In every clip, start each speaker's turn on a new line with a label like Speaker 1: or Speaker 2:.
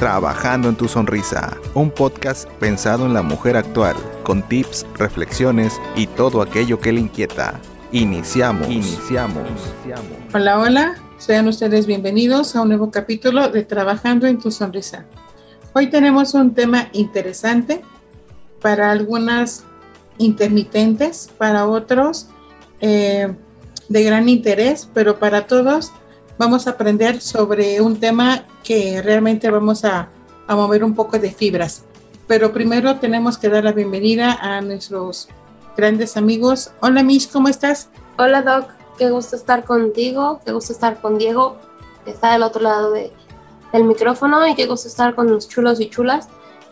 Speaker 1: Trabajando en tu sonrisa, un podcast pensado en la mujer actual, con tips, reflexiones y todo aquello que le inquieta. Iniciamos. Iniciamos.
Speaker 2: Hola, hola. Sean ustedes bienvenidos a un nuevo capítulo de Trabajando en tu sonrisa. Hoy tenemos un tema interesante para algunas intermitentes, para otros eh, de gran interés, pero para todos vamos a aprender sobre un tema que realmente vamos a, mover un poco de fibras. Pero primero tenemos que dar la bienvenida a nuestros grandes amigos. Hola Mish, ¿cómo estás?
Speaker 3: Hola Doc, qué gusto estar contigo, qué gusto estar con Diego, que está del otro lado de, del micrófono, y qué gusto estar con los chulos y chulas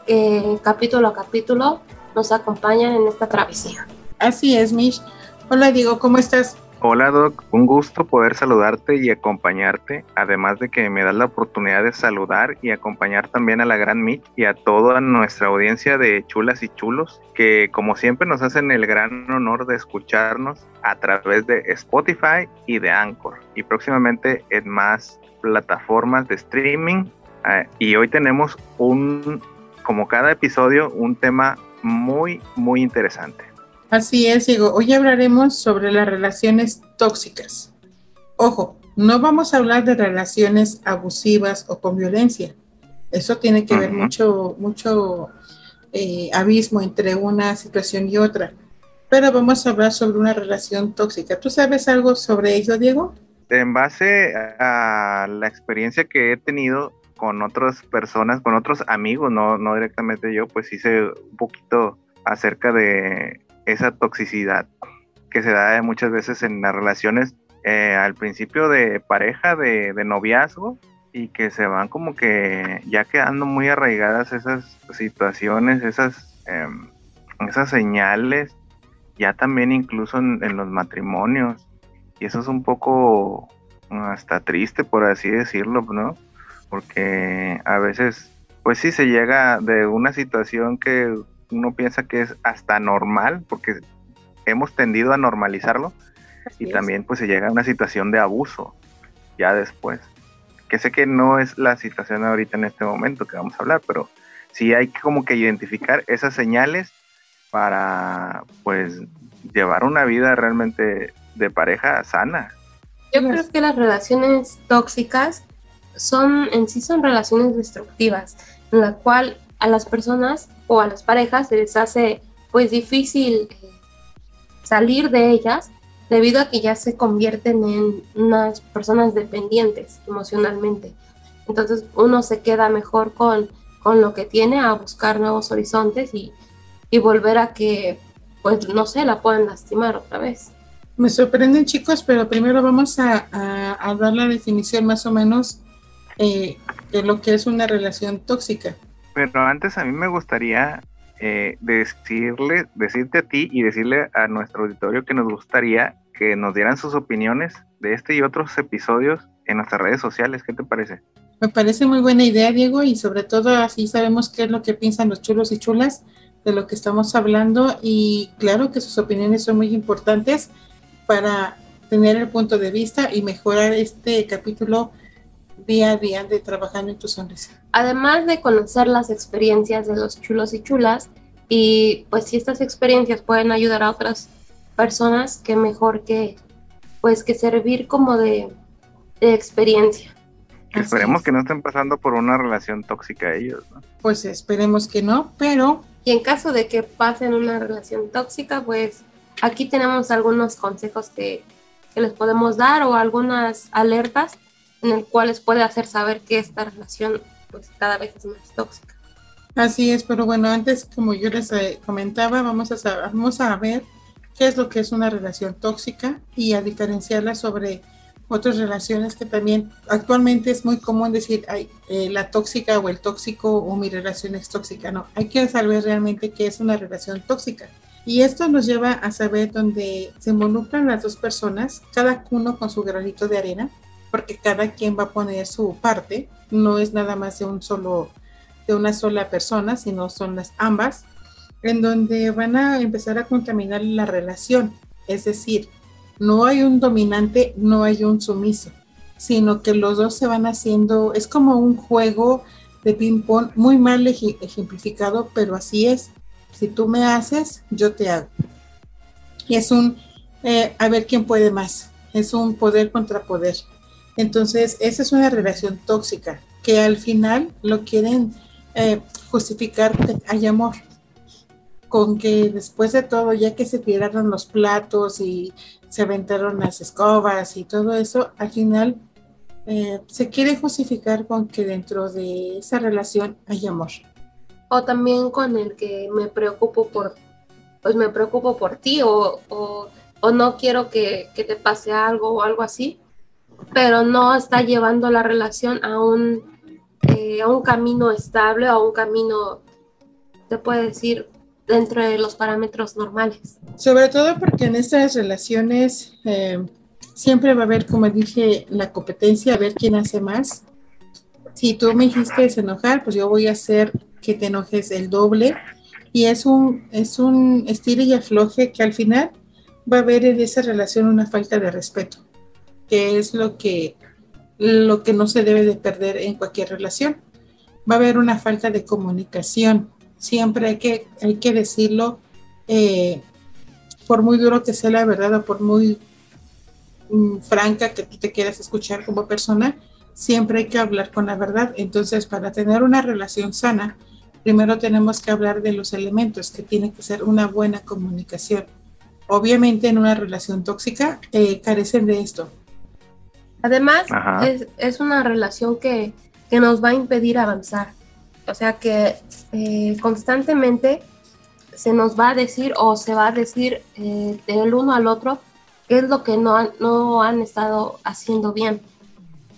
Speaker 3: que capítulo a capítulo nos acompañan en esta travesía.
Speaker 2: Así es, Mish. Hola Diego, ¿cómo estás?
Speaker 4: Hola Doc, un gusto poder saludarte y acompañarte, además de que me das la oportunidad de saludar y acompañar también a la gran Mitch y a toda nuestra audiencia de chulas y chulos, que como siempre nos hacen el gran honor de escucharnos a través de Spotify y de Anchor y próximamente en más plataformas de streaming. Ah, y hoy tenemos un, como cada episodio, un tema muy, muy interesante.
Speaker 2: Así es, Diego. Hoy hablaremos sobre las relaciones tóxicas. Ojo, no vamos a hablar de relaciones abusivas o con violencia. Eso tiene que ver mucho, mucho eh, abismo entre una situación y otra. Pero vamos a hablar sobre una relación tóxica. ¿Tú sabes algo sobre ello, Diego?
Speaker 4: En base a la experiencia que he tenido con otras personas, con otros amigos, no, no directamente yo, pues hice un poquito acerca de esa toxicidad que se da muchas veces en las relaciones eh, al principio de pareja, de, noviazgo, y que se van como que ya quedando muy arraigadas esas situaciones, esas, em, esas señales, ya también incluso en, en, los matrimonios. Y eso es un poco hasta triste, por así decirlo, ¿no? Porque a veces, pues sí se llega de una situación que uno piensa que es hasta normal, porque hemos tendido a normalizarlo, y también pues se llega a una situación de abuso ya después. Que sé que no es la situación ahorita en este momento que vamos a hablar, pero sí hay que como que identificar esas señales para pues llevar una vida realmente de pareja sana.
Speaker 3: Yo creo que las relaciones tóxicas son en sí son relaciones destructivas, en la cual a las personas o a las parejas se les hace pues difícil eh, salir de ellas debido a que ya se convierten en unas personas dependientes emocionalmente. Entonces uno se queda mejor con, con lo que tiene a buscar nuevos horizontes y, y volver a que, pues no sé, la puedan lastimar otra vez.
Speaker 2: Me sorprenden chicos, pero primero vamos a, a, dar la definición más o menos eh, de lo que es una relación tóxica.
Speaker 4: Pero antes a mí me gustaría eh, decirle, decirte a ti y decirle a nuestro auditorio que nos gustaría que nos dieran sus opiniones de este y otros episodios en nuestras redes sociales. ¿Qué te parece?
Speaker 2: Me parece muy buena idea, Diego, y sobre todo así sabemos qué es lo que piensan los chulos y chulas de lo que estamos hablando y claro que sus opiniones son muy importantes para tener el punto de vista y mejorar este capítulo día a día de trabajando en tu sonrisa.
Speaker 3: Además de conocer las experiencias de los chulos y chulas, y pues si estas experiencias pueden ayudar a otras personas, qué mejor que pues que servir como de, experiencia.
Speaker 4: esperemos que no estén pasando por una relación tóxica ellos, ¿no?
Speaker 2: Pues esperemos que no, pero...
Speaker 3: Y en caso de que pasen una relación tóxica, pues aquí tenemos algunos consejos que, que les podemos dar o algunas alertas en el cual les puede hacer saber que esta relación pues cada vez es más tóxica.
Speaker 2: Así es, pero bueno, antes como yo les eh, comentaba, vamos a, vamos a ver qué es lo que es una relación tóxica y a diferenciarla sobre otras relaciones que también actualmente es muy común decir, ay, eh, la tóxica o el tóxico o mi relación es tóxica. No, hay que saber realmente qué es una relación tóxica. Y esto nos lleva a saber dónde se involucran las dos personas, cada uno con su granito de arena, porque cada quien va a poner su parte, no es nada más de un solo, de una sola persona, sino son las ambas, en donde van a empezar a contaminar la relación. Es decir, no hay un dominante, no hay un sumiso, sino que los dos se van haciendo, es como un juego de ping-pong, muy mal ejemplificado, pero así es. Si tú me haces, yo te hago. Y es un, eh, a ver quién puede más, es un poder contra poder. Entonces, esa es una relación tóxica, que al final lo quieren eh, justificar hay amor. Con que después de todo, ya que se tiraron los platos y se aventaron las escobas y todo eso, al final eh, se quiere justificar con que dentro de esa relación hay amor.
Speaker 3: O también con el que me preocupo por, pues me preocupo por ti o, o, no quiero que, que, te pase algo o algo así, pero no está llevando la relación a un, eh, a un camino estable o a un camino, te puede decir, dentro de los parámetros normales.
Speaker 2: Sobre todo porque en estas relaciones eh, siempre va a haber, como dije, la competencia, a ver quién hace más. Si tú me dijiste enojar, pues yo voy a hacer que te enojes el doble. Y es un, es un estilo y afloje que al final va a haber en esa relación una falta de respeto, que es lo que, lo que no se debe de perder en cualquier relación. Va a haber una falta de comunicación, siempre hay que, hay que decirlo, eh, por muy duro que sea la verdad o por muy mm, franca que tú te quieras escuchar como persona, siempre hay que hablar con la verdad. Entonces, para tener una relación sana, primero tenemos que hablar de los elementos, que tiene que ser una buena comunicación. Obviamente en una relación tóxica eh, carecen de esto.
Speaker 3: Además, es, es, una relación que, que nos va a impedir avanzar. O sea que eh, constantemente se nos va a decir o se va a decir eh, del uno al otro qué es lo que no han, no han estado haciendo bien,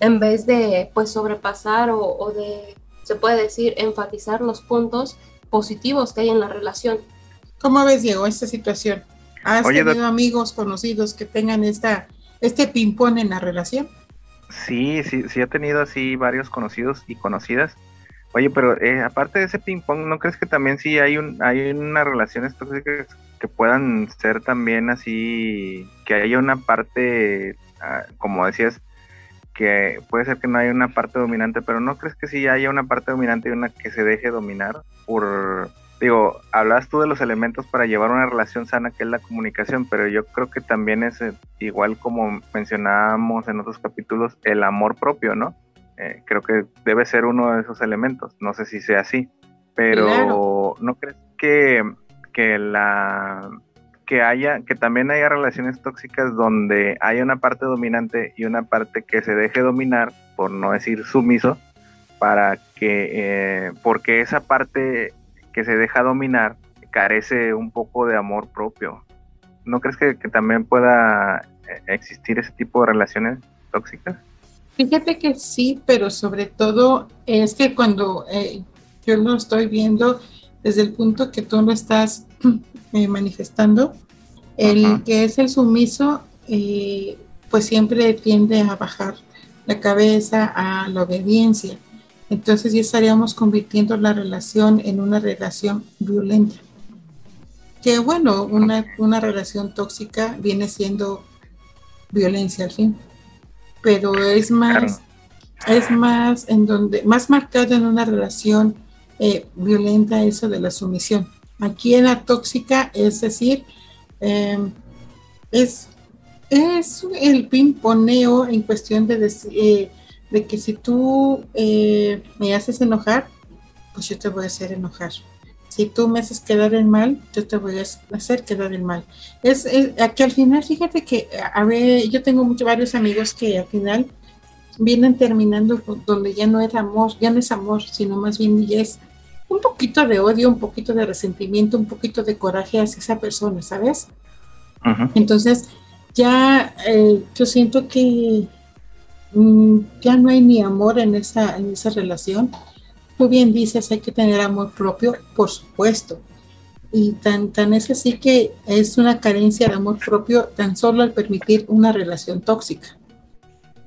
Speaker 3: en vez de pues sobrepasar o, de, se puede decir, enfatizar los puntos positivos que hay en la relación.
Speaker 2: ¿Cómo ves, Diego, esta situación? ¿Has tenido amigos conocidos que tengan esta, este ping-pong en la relación?
Speaker 4: Sí, sí, sí he tenido así varios conocidos y conocidas Oye, pero eh, aparte de ese ping pong, ¿no crees que también sí hay un hay unas relaciones que puedan ser también así, que haya una parte, ah, como decías, que puede ser que no haya una parte dominante, pero ¿no crees que sí haya una parte dominante y una que se deje dominar? Por, digo, hablas tú de los elementos para llevar una relación sana, que es la comunicación, pero yo creo que también es eh, igual como mencionábamos en otros capítulos, el amor propio, ¿no? Eh, creo que debe ser uno de esos elementos. No sé si sea así, pero ¿no crees que, que la que haya, que también haya relaciones tóxicas donde haya una parte dominante y una parte que se deje dominar, por no decir sumiso, para que, eh, porque esa parte que se deja dominar carece un poco de amor propio. ¿No crees que también pueda eh, existir ese tipo de relaciones tóxicas?
Speaker 2: Fíjate que sí, pero sobre todo es que cuando eh, yo lo estoy viendo desde el punto que tú lo estás eh, manifestando, el que es el sumiso, eh, pues siempre tiende a bajar la cabeza a la obediencia. Entonces ya estaríamos convirtiendo la relación en una relación violenta. Que bueno, una, una relación tóxica viene siendo violencia al fin pero es más, es más en donde, más marcado en una relación eh, violenta eso de la sumisión. Aquí en la tóxica, es decir, em, es, es el pimponeo en cuestión de, eh, de que si tú eh, me haces enojar, pues yo te voy a hacer enojar si tú me haces quedar en mal, yo te voy a hacer quedar en mal. Es, que al final, fíjate que a ver, yo tengo muchos varios amigos que al final vienen terminando donde ya no es amor, ya no es amor, sino más bien ya es un poquito de odio, un poquito de resentimiento, un poquito de coraje hacia esa persona, ¿sabes? Entonces, ya eh, yo siento que ya no hay ni amor en esa, en esa relación tú bien dices, hay que tener amor propio, por supuesto. Y tan, tan es así que es una carencia de amor propio tan solo al permitir una relación tóxica.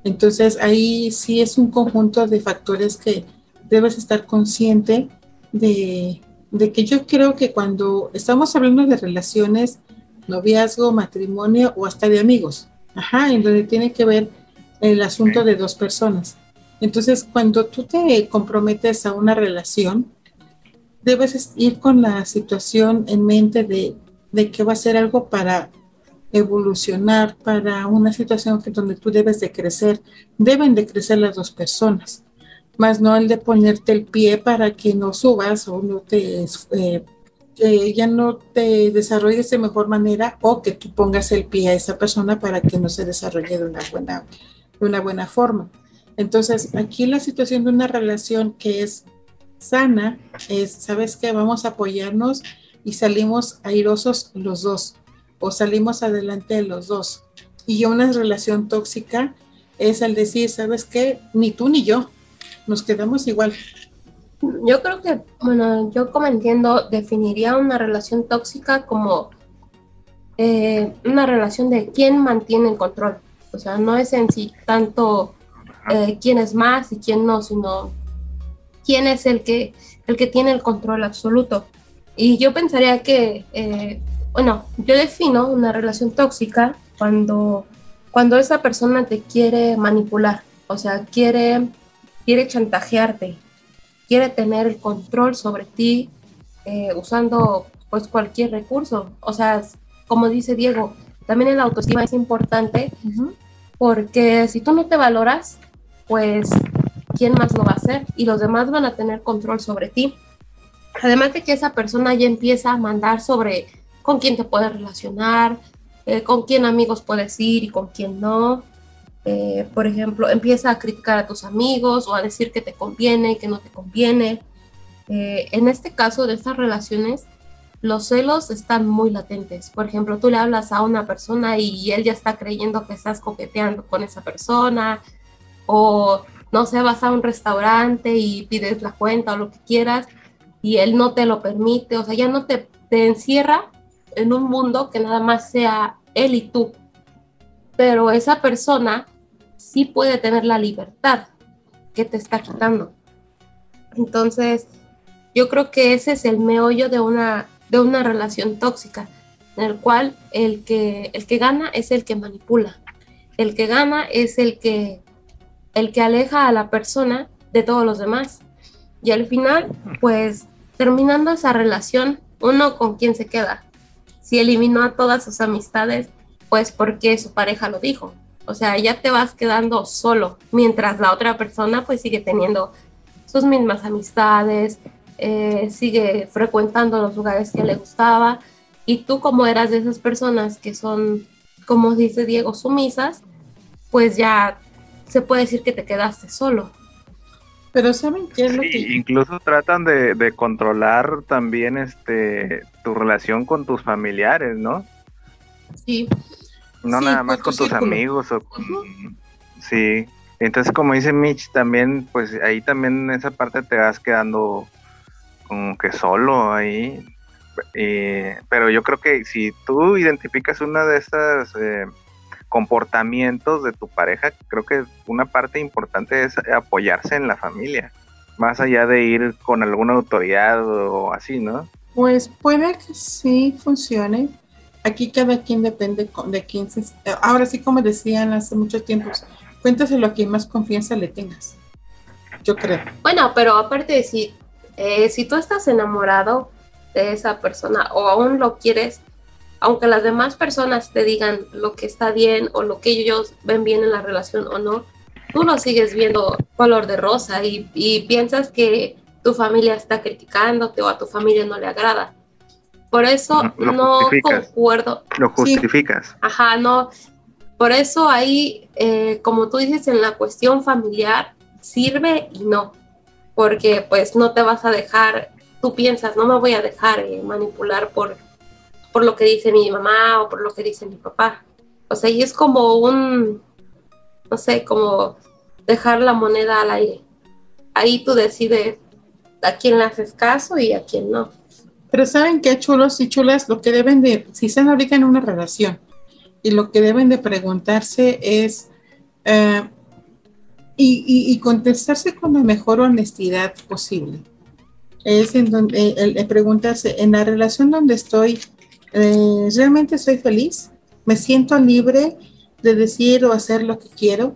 Speaker 2: Entonces ahí sí es un conjunto de factores que debes estar consciente de, de que yo creo que cuando estamos hablando de relaciones, noviazgo, matrimonio o hasta de amigos, ajá, en donde tiene que ver el asunto de dos personas Entonces, cuando tú te comprometes a una relación, debes ir con la situación en mente de, de que va a ser algo para evolucionar, para una situación que donde tú debes de crecer. Deben de crecer las dos personas, más no el de ponerte el pie para que no subas o no te eh, que ya no te desarrolles de mejor manera o que tú pongas el pie a esa persona para que no se desarrolle de una buena, de una buena forma. Entonces, aquí la situación de una relación que es sana es, ¿sabes qué? Vamos a apoyarnos y salimos airosos los dos o salimos adelante los dos. Y una relación tóxica es el decir, ¿sabes qué? Ni tú ni yo, nos quedamos igual.
Speaker 3: Yo creo que, bueno, yo como entiendo, definiría una relación tóxica como eh, una relación de quién mantiene el control. O sea, no es en sí tanto eh, quién es más y quién no, sino quién es el que, el que tiene el control absoluto. Y yo pensaría que, eh, bueno, yo defino una relación tóxica cuando, cuando esa persona te quiere manipular, o sea, quiere, quiere chantajearte, quiere tener el control sobre ti eh, usando pues cualquier recurso. O sea, como dice Diego, también el autoestima es importante porque si tú no te valoras, pues ¿quién más lo va a hacer? Y los demás van a tener control sobre ti. Además de que esa persona ya empieza a mandar sobre con quién te puedes relacionar, eh, con quién amigos puedes ir y con quién no. Eh, por ejemplo, empieza a criticar a tus amigos o a decir que te conviene que no te conviene. Eh, en este caso de estas relaciones, los celos están muy latentes. Por ejemplo, tú le hablas a una persona y él ya está creyendo que estás coqueteando con esa persona, o no sé, vas a un restaurante y pides la cuenta o lo que quieras y él no te lo permite, o sea, ya no te, encierra en un mundo que nada más sea él y tú. Pero esa persona sí puede tener la libertad que te está quitando. Entonces, yo creo que ese es el meollo de una, de una relación tóxica, en el cual el que, el que gana es el que manipula, el que gana es el que, el que aleja a la persona de todos los demás. Y al final, pues terminando esa relación, uno con quién se queda. Si eliminó a todas sus amistades, pues porque su pareja lo dijo. O sea, ya te vas quedando solo, mientras la otra persona pues sigue teniendo sus mismas amistades, eh, sigue frecuentando los lugares que le gustaba. Y tú como eras de esas personas que son, como dice Diego, sumisas, pues ya se puede decir que te quedaste solo.
Speaker 2: Pero ¿saben qué es lo que...?
Speaker 4: Incluso tratan de, de, controlar también este tu relación con tus familiares, ¿no?
Speaker 3: Sí,
Speaker 4: no nada más con tus amigos o con... Sí, entonces como dice Mitch, también, pues ahí también en esa parte te vas quedando como que solo ahí. pero yo creo que si tú identificas una de estas eh, comportamientos de tu pareja, creo que una parte importante es apoyarse en la familia, más allá de ir con alguna autoridad o así, ¿no?
Speaker 2: Pues puede que sí funcione, aquí cada quien depende de quién se... Ahora sí, como decían hace muchos tiempos, cuéntaselo a quien más confianza le tengas. Yo creo.
Speaker 3: Bueno, pero aparte de si, eh, si tú estás enamorado de esa persona o aún lo quieres, aunque las demás personas te digan lo que está bien o lo que ellos ven bien en la relación o no, tú lo sigues viendo color de rosa y, y piensas que tu familia está criticándote o a tu familia no le agrada por eso no concuerdo.
Speaker 4: Lo justificas.
Speaker 3: Ajá, no. Por eso ahí, eh, como tú dices, en la cuestión familiar, sirve y no. Porque pues no te vas a dejar, tú piensas, no me voy a dejar eh, manipular por, por lo que dice mi mamá o por lo que dice mi papá. O sea, y es como un, no sé, como dejar la moneda al aire. Ahí tú decides a quién le haces caso y a quién no.
Speaker 2: Pero saben qué chulos y chulas, lo que deben de, si están ahorita en una relación, y lo que deben de preguntarse es, eh, y, contestarse con la mejor honestidad posible. Es en donde, el, preguntarse, en la relación donde estoy, eh, ¿realmente soy feliz? ¿Me siento libre de decir o hacer lo que quiero?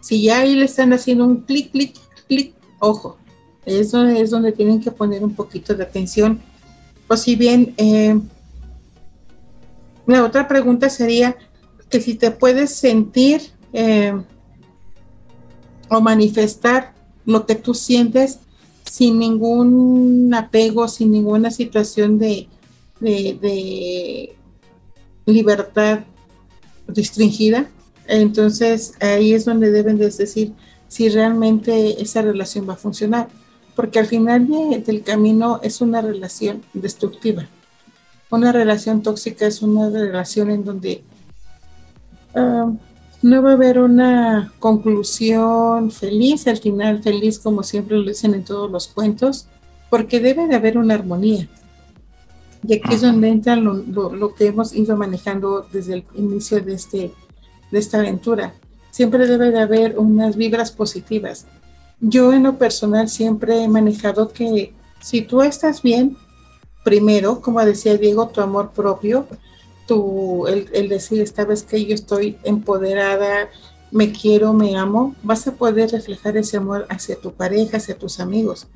Speaker 2: Si ya ahí le están haciendo un clic, clic, clic, ojo, eso es donde tienen que poner un poquito de atención. O si bien, eh, la otra pregunta sería que si te puedes sentir eh, o manifestar lo que tú sientes sin ningún apego, sin ninguna situación de, de, libertad restringida. Entonces ahí es donde deben de decir si realmente esa relación va a funcionar, porque al final del camino es una relación destructiva. Una relación tóxica es una relación en donde ah, no va a haber una conclusión feliz, al final feliz como siempre lo dicen en todos los cuentos, porque debe de haber una armonía. Y aquí es donde entra lo, que hemos ido manejando desde el inicio de, este, de esta aventura. Siempre debe de haber unas vibras positivas. Yo en lo personal siempre he manejado que si tú estás bien, primero, como decía Diego, tu amor propio, tu, el, decir esta vez que yo estoy empoderada, me quiero, me amo, vas a poder reflejar ese amor hacia tu pareja, hacia tus amigos.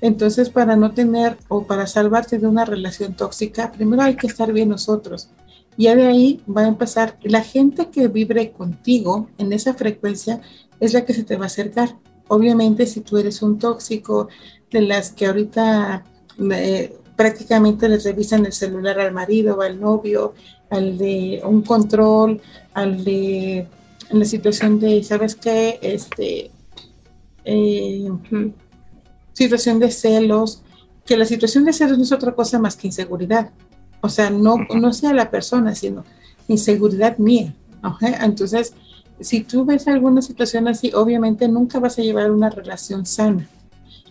Speaker 2: Entonces, para no tener o para salvarte de una relación tóxica, primero hay que estar bien nosotros. Ya de ahí va a empezar, la gente que vibre contigo en esa frecuencia es la que se te va a acercar. Obviamente, si tú eres un tóxico, de las que ahorita eh, prácticamente les revisan el celular al marido o al novio, al de un control, al de la situación de, ¿sabes qué? Este, eh, situación de celos, que la situación de celos no es otra cosa más que inseguridad. O sea, no, no sea la persona, sino inseguridad mía. Entonces, si tú ves alguna situación así, obviamente nunca vas a llevar una relación sana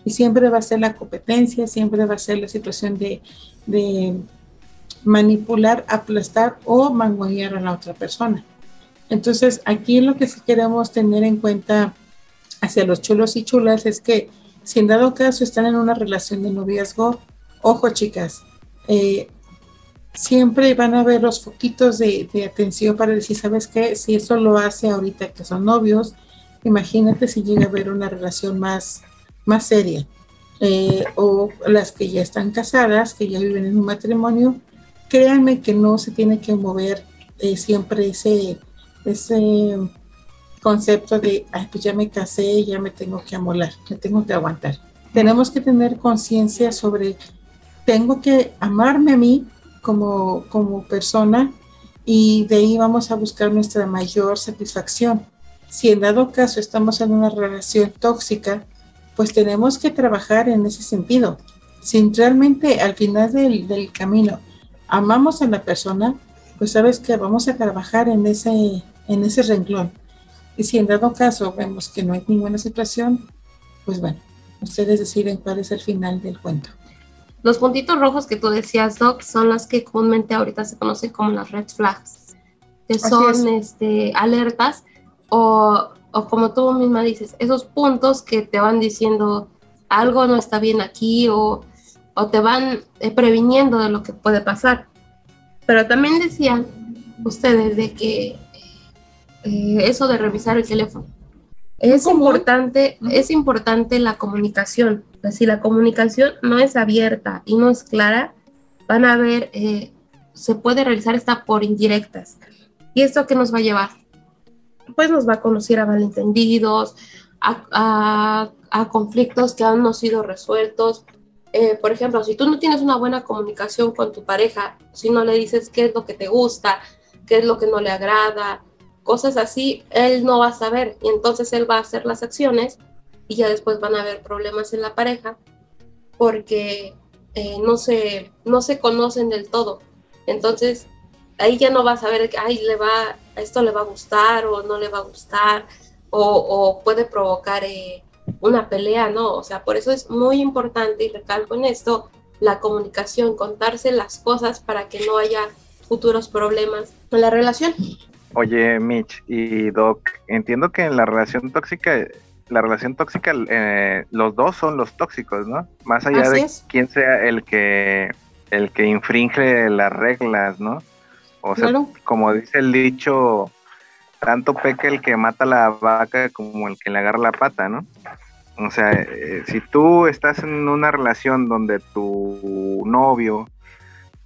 Speaker 2: y siempre va a ser la competencia, siempre va a ser la situación de, manipular, aplastar o mangonear a la otra persona. Entonces, aquí lo que sí queremos tener en cuenta hacia los chulos y chulas es que si en dado caso están en una relación de noviazgo, ojo chicas, eh, siempre van a haber los foquitos de, de, atención para decir, ¿sabes qué? Si eso lo hace ahorita que son novios, imagínate si llega a haber una relación más más seria, eh, o las que ya están casadas, que ya viven en un matrimonio, créanme que no se tiene que mover eh, siempre ese, ese concepto de, Ay, pues ya me casé, ya me tengo que amolar, me tengo que aguantar. Tenemos que tener conciencia sobre, tengo que amarme a mí como, como persona y de ahí vamos a buscar nuestra mayor satisfacción. Si en dado caso estamos en una relación tóxica, pues tenemos que trabajar en ese sentido. Si realmente al final del, camino amamos a la persona, pues sabes que vamos a trabajar en ese, en ese renglón. Y si en dado caso vemos que no hay ninguna situación, pues bueno, ustedes deciden cuál es el final del cuento.
Speaker 3: Los puntitos rojos que tú decías, Doc, son las que comúnmente ahorita se conocen como las red flags, que son este, alertas o o como tú misma dices, esos puntos que te van diciendo algo no está bien aquí o, te van eh, previniendo de lo que puede pasar. Pero también decían ustedes de que eh, eso de revisar el teléfono. Es importante, es importante la comunicación. Si la comunicación no es abierta y no es clara, van a ver, eh, se puede realizar esta por indirectas. ¿Y esto qué nos va a llevar? Pues nos va a conocer a malentendidos, a, conflictos que aún no sido resueltos. Eh, por ejemplo, si tú no tienes una buena comunicación con tu pareja, si no le dices qué es lo que te gusta, qué es lo que no le agrada, cosas así, él no va a saber y entonces él va a hacer las acciones y ya después van a haber problemas en la pareja porque eh, no, se, no se conocen del todo. Entonces, ahí ya no vas a ver, ay, le va, esto le va a gustar o no le va a gustar, o, puede provocar eh, una pelea, ¿no? O sea, por eso es muy importante, y recalco en esto, la comunicación, contarse las cosas para que no haya futuros problemas en la relación.
Speaker 4: Oye, Mitch y Doc, entiendo que en la relación tóxica, la relación tóxica, eh, los dos son los tóxicos, ¿no? Más allá de quién sea el que el que infringe las reglas, ¿no? O sea, como dice el dicho, tanto peca el que mata la vaca como el que le agarra la pata, ¿no? O sea, eh, si tú estás en una relación donde tu novio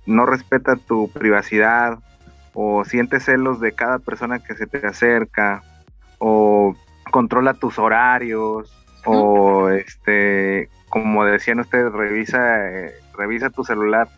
Speaker 4: no respeta tu privacidad o sientes celos de cada persona que se te acerca o controla tus horarios o este como decían ustedes revisa eh, revisa tu celular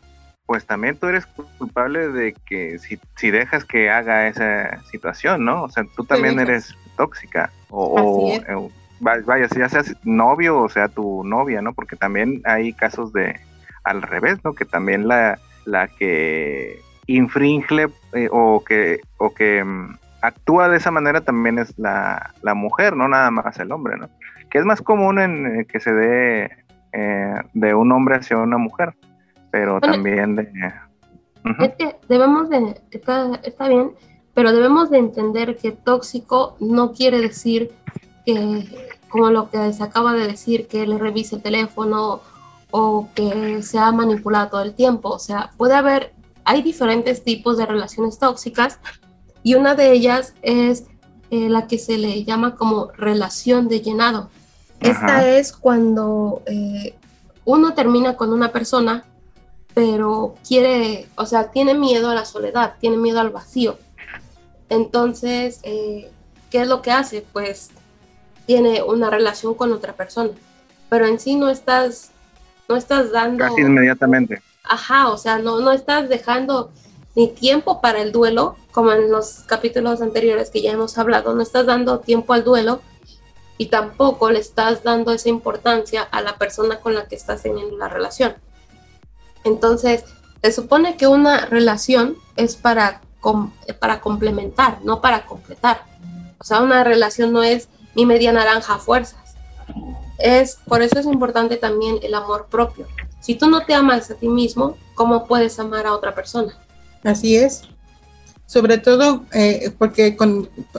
Speaker 4: pues también tú eres culpable de que si, si dejas que haga esa situación, ¿no? O sea, tú también eres tóxica. O, o, vaya, si ya seas novio o sea tu novia, ¿no? Porque también hay casos de al revés, ¿no? Que también la, la que infringe eh, o que, o que mm, actúa de esa manera también es la, la, mujer, no nada más el hombre, ¿no? Que es más común en eh, que se dé eh, de un hombre hacia una mujer pero también de...
Speaker 3: Es que debemos de, está, está bien, pero debemos de entender que tóxico no quiere decir que, como lo que se acaba de decir, que le revise el teléfono o que se ha manipulado todo el tiempo. O sea, puede haber, hay diferentes tipos de relaciones tóxicas y una de ellas es eh, la que se le llama como relación de llenado. Esta es cuando eh, uno termina con una persona pero quiere, o sea, tiene miedo a la soledad, tiene miedo al vacío. Entonces, eh, ¿qué es lo que hace? Pues tiene una relación con otra persona, pero en sí no estás, no estás dando...
Speaker 4: Casi inmediatamente.
Speaker 3: Ajá, o sea, no, no estás dejando ni tiempo para el duelo, como en los capítulos anteriores que ya hemos hablado, no estás dando tiempo al duelo y tampoco le estás dando esa importancia a la persona con la que estás teniendo la relación. Entonces, se supone que una relación es para, para complementar, no para completar. O sea, una relación no es mi media naranja a fuerzas. Es, por eso es importante también el amor propio. Si tú no te amas a ti mismo, ¿cómo puedes amar a otra persona?
Speaker 2: Así es. Sobre todo eh, porque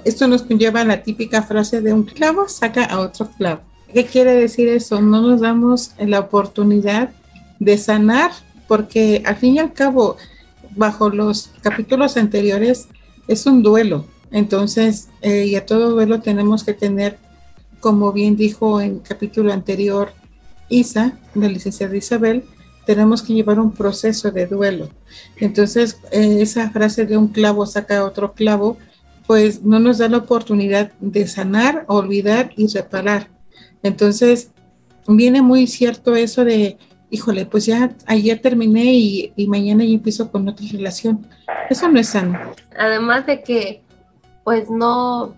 Speaker 2: esto nos conlleva la típica frase de un clavo saca a otro clavo. ¿Qué quiere decir eso? No nos damos la oportunidad de sanar porque al fin y al cabo, bajo los capítulos anteriores, es un duelo. Entonces, eh, y a todo duelo tenemos que tener, como bien dijo en capítulo anterior Isa, la licenciada Isabel, tenemos que llevar un proceso de duelo. Entonces, eh, esa frase de un clavo saca otro clavo, pues no nos da la oportunidad de sanar, olvidar y reparar. Entonces, viene muy cierto eso de híjole, pues ya ayer terminé y, mañana ya empiezo con otra relación. Eso no es sano.
Speaker 3: Además de que, pues no,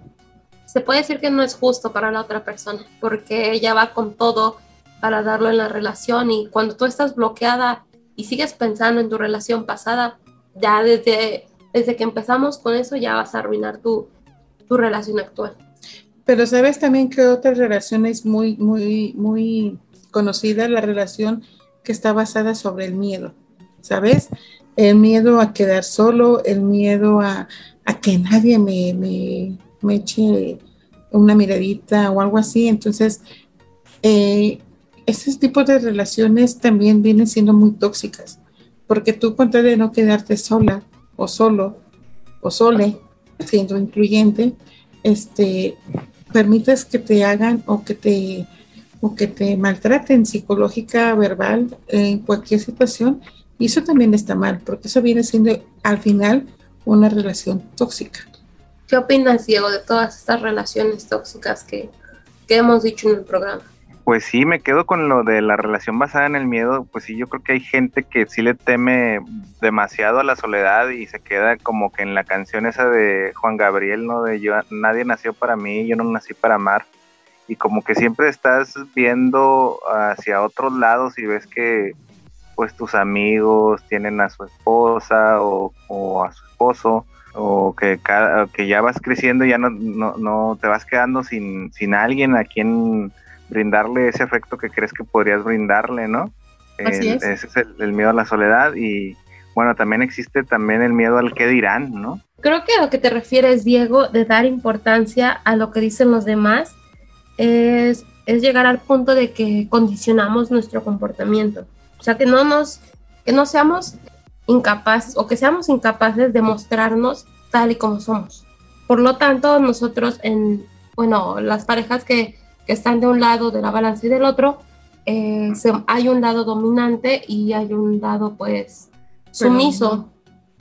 Speaker 3: se puede decir que no es justo para la otra persona, porque ella va con todo para darlo en la relación y cuando tú estás bloqueada y sigues pensando en tu relación pasada, ya desde, desde que empezamos con eso ya vas a arruinar tu, tu relación actual.
Speaker 2: Pero sabes también que otra relación es muy, muy, muy conocida, la relación que está basada sobre el miedo, ¿sabes? El miedo a quedar solo, el miedo a, que nadie me, me, eche una miradita o algo así. Entonces, eh, ese tipo de relaciones también vienen siendo muy tóxicas, porque tú con de no quedarte sola o solo o sole, siendo incluyente, este, permites que te hagan o que te o que te maltraten psicológica, verbal, en cualquier situación. Y eso también está mal, porque eso viene siendo al final una relación tóxica.
Speaker 3: ¿Qué opinas, Diego, de todas estas relaciones tóxicas que, que hemos dicho en el programa?
Speaker 4: Pues sí, me quedo con lo de la relación basada en el miedo. Pues sí, yo creo que hay gente que sí le teme demasiado a la soledad y se queda como que en la canción esa de Juan Gabriel, ¿no? De yo, nadie nació para mí, yo no nací para amar y como que siempre estás viendo hacia otros lados y ves que pues tus amigos tienen a su esposa o, a su esposo o que, cada, que ya vas creciendo y ya no, no, te vas quedando sin, sin alguien a quien brindarle ese afecto que crees que podrías brindarle, ¿no? Ese es el, miedo a la soledad y bueno, también existe también el miedo al qué dirán, ¿no?
Speaker 3: Creo que a lo que te refieres, Diego, de dar importancia a lo que dicen los demás es, llegar al punto de que condicionamos nuestro comportamiento. O sea, que no nos, que no seamos incapaces o que seamos incapaces de mostrarnos tal y como somos. Por lo tanto, nosotros en, bueno, las parejas que, que están de un lado de la balanza y del otro, eh, hay un lado dominante y hay un lado pues sumiso.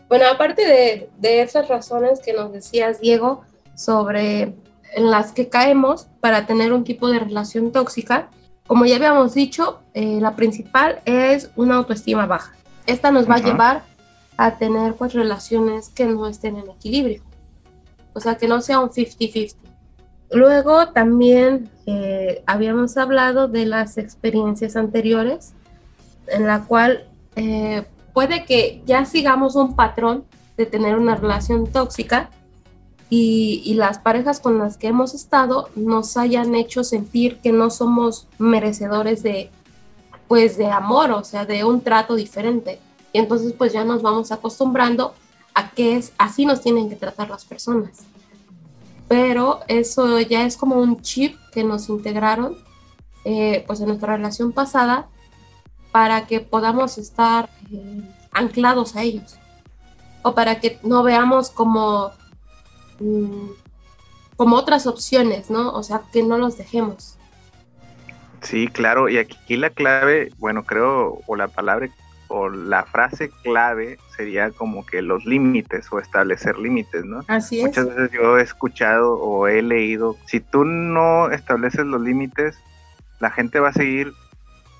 Speaker 3: Bueno, aparte de, de, esas razones que nos decías, Diego, sobre en las que caemos para tener un tipo de relación tóxica, como ya habíamos dicho, eh, la principal es una autoestima baja. Esta nos va a llevar a tener pues relaciones que no estén en equilibrio, o sea, que no sea un 50-50. Luego también eh, habíamos hablado de las experiencias anteriores, en la cual eh, puede que ya sigamos un patrón de tener una relación tóxica y, y, las parejas con las que hemos estado nos hayan hecho sentir que no somos merecedores de pues de amor, o sea, de un trato diferente. Y entonces pues ya nos vamos acostumbrando a que es así nos tienen que tratar las personas. Pero eso ya es como un chip que nos integraron eh, pues en nuestra relación pasada para que podamos estar eh, anclados a ellos o para que no veamos como mm, como otras opciones, ¿no? O sea, que no los dejemos.
Speaker 4: Sí, claro, y aquí la clave, bueno, creo, o la palabra o la frase clave sería como que los límites o establecer límites, ¿no?
Speaker 2: Así es.
Speaker 4: Muchas veces yo he escuchado o he leído, si tú no estableces los límites, la gente va a seguir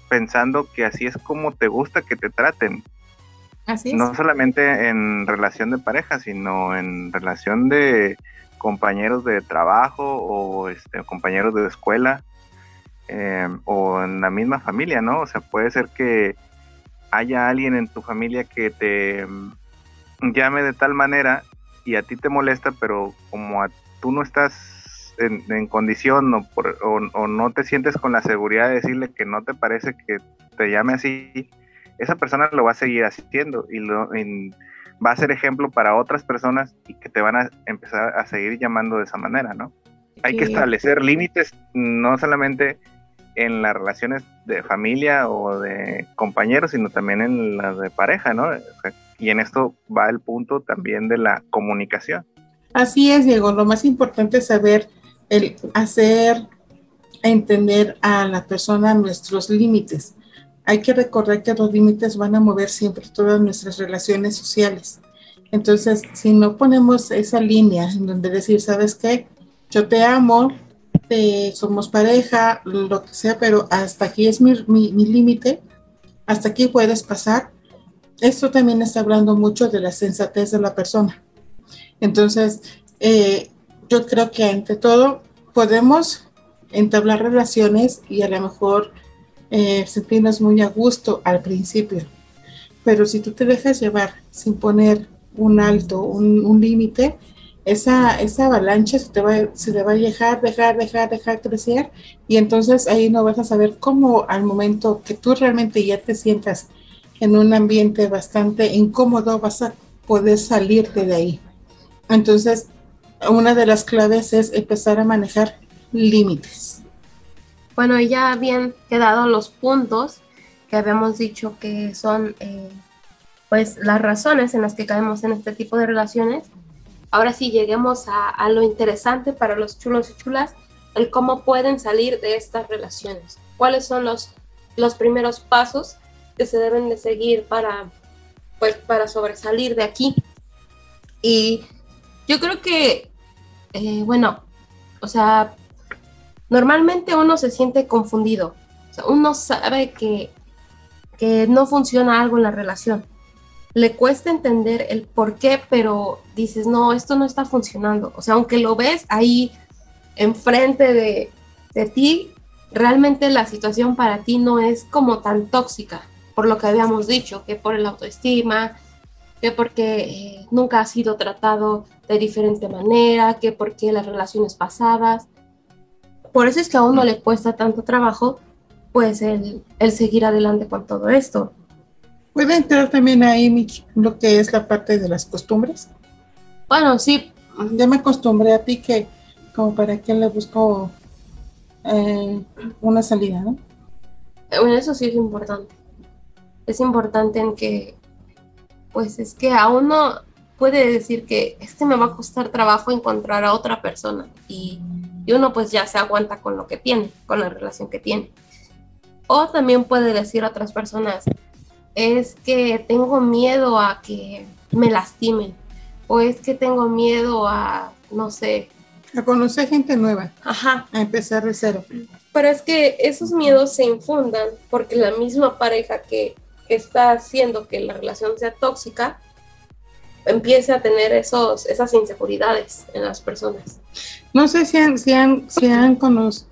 Speaker 4: pensando que así es como te gusta que te traten.
Speaker 2: Así es.
Speaker 4: No solamente en relación de pareja, sino en relación de compañeros de trabajo o este, compañeros de escuela eh, o en la misma familia, ¿no? O sea, puede ser que haya alguien en tu familia que te mm, llame de tal manera y a ti te molesta, pero como a, tú no estás en, condición o, o, no te sientes con la seguridad de decirle que no te parece que te llame así, esa persona lo va a seguir haciendo y, lo, va a ser ejemplo para otras personas y que te van a empezar a seguir llamando de esa manera, ¿no? Hay que establecer límites, no solamente en las relaciones de familia o de compañeros, sino también en las de pareja, ¿no? Y en esto va el punto también de la comunicación.
Speaker 2: Así es, Diego. Lo más importante es saber el hacer entender a la persona nuestros límites. Hay que recordar que los límites van a mover siempre todas nuestras relaciones sociales. Entonces, si no ponemos esa línea en donde decir, ¿sabes qué? Yo te amo, somos pareja, lo que sea, pero hasta aquí es mi, límite, hasta aquí puedes pasar. Esto también está hablando mucho de la sensatez de la persona. Entonces, eh, yo creo que ante todo podemos entablar relaciones y a lo mejor eh, sentirnos muy a gusto al principio. Pero si tú te dejas llevar sin poner un alto, un, límite, esa, esa avalancha se te, va, se te va a dejar, dejar, dejar, dejar crecer y entonces ahí no vas a saber cómo al momento que tú realmente ya te sientas en un ambiente bastante incómodo vas a poder salirte de ahí. Entonces, una de las claves es empezar a manejar límites.
Speaker 3: Bueno, ya habían quedado los puntos que habíamos dicho que son eh, pues las razones en las que caemos en este tipo de relaciones ahora sí lleguemos a, lo interesante para los chulos y chulas, el cómo pueden salir de estas relaciones. ¿Cuáles son los, los primeros pasos que se deben de seguir para, pues, para sobresalir de aquí? Y yo creo que, eh, bueno, o sea, normalmente uno se siente confundido. uno sabe que, que no funciona algo en la relación le cuesta entender el por qué, pero dices, no, esto no está funcionando. O sea, aunque lo ves ahí enfrente de, de ti, realmente la situación para ti no es como tan tóxica, por lo que habíamos dicho, que por el autoestima, que porque eh, nunca ha sido tratado de diferente manera, que porque las relaciones pasadas. Por eso es que a uno le cuesta tanto trabajo, pues, el, el seguir adelante con todo esto.
Speaker 2: ¿Puede entrar también ahí lo que es la parte de las costumbres?
Speaker 3: Bueno, sí.
Speaker 2: Ya me acostumbré a ti que como para que le busco eh, una salida, ¿no?
Speaker 3: Bueno, eso sí es importante. Es importante en que, pues es que a uno puede decir que este me va a costar trabajo encontrar a otra persona y, y uno pues ya se aguanta con lo que tiene, con la relación que tiene. O también puede decir a otras personas, es que tengo miedo a que me lastimen, o es que tengo miedo a, no sé.
Speaker 2: A conocer gente nueva.
Speaker 3: Ajá.
Speaker 2: A empezar de cero.
Speaker 3: Pero es que esos miedos se infundan porque la misma pareja que, está haciendo que la relación sea tóxica empiece a tener esos, esas inseguridades en las personas.
Speaker 2: No sé si han, si han, si han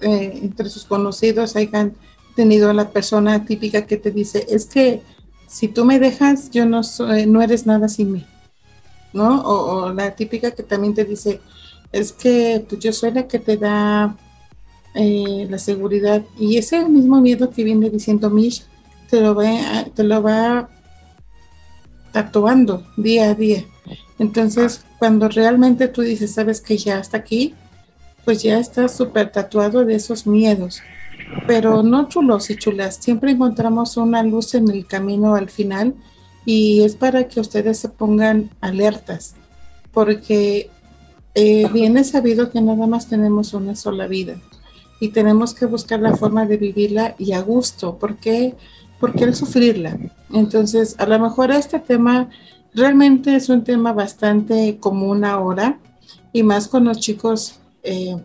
Speaker 2: eh, entre sus conocidos hayan tenido la persona típica que te dice, es que si tú me dejas, yo no soy, no eres nada sin mí. ¿no? O, la típica que también te dice, es que pues, yo soy la que te da eh, la seguridad. Y ese mismo miedo que viene diciendo Mish, te lo va, te lo va tatuando día a día. Entonces, cuando realmente tú dices, sabes que ya está aquí, pues ya estás súper tatuado de esos miedos. Pero no chulos y chulas, siempre encontramos una luz en el camino al final y es para que ustedes se pongan alertas, porque eh, bien es sabido que nada más tenemos una sola vida y tenemos que buscar la forma de vivirla y a gusto, porque ¿por qué el sufrirla? Entonces, a lo mejor este tema realmente es un tema bastante común ahora y más con los chicos, eh,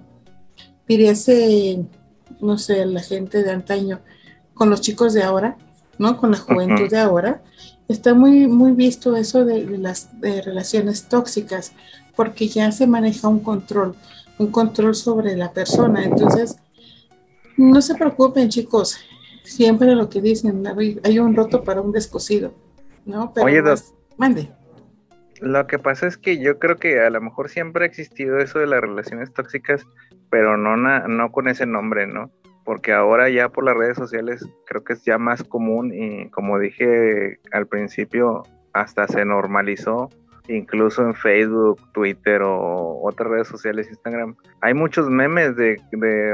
Speaker 2: diríase, no sé, la gente de antaño, con los chicos de ahora, ¿no? Con la juventud de ahora, está muy, muy visto eso de, las relaciones tóxicas, porque ya se maneja un control, un control sobre la persona. Entonces, no se preocupen, chicos, siempre lo que dicen, hay un roto para un descosido, ¿no?
Speaker 4: Pero Oye,
Speaker 2: mande.
Speaker 4: Lo que pasa es que yo creo que a lo mejor siempre ha existido eso de las relaciones tóxicas, pero no, no con ese nombre, ¿no? porque ahora ya por las redes sociales creo que es ya más común y como dije al principio, hasta se normalizó, incluso en Facebook, Twitter o otras redes sociales, Instagram. Hay muchos memes de,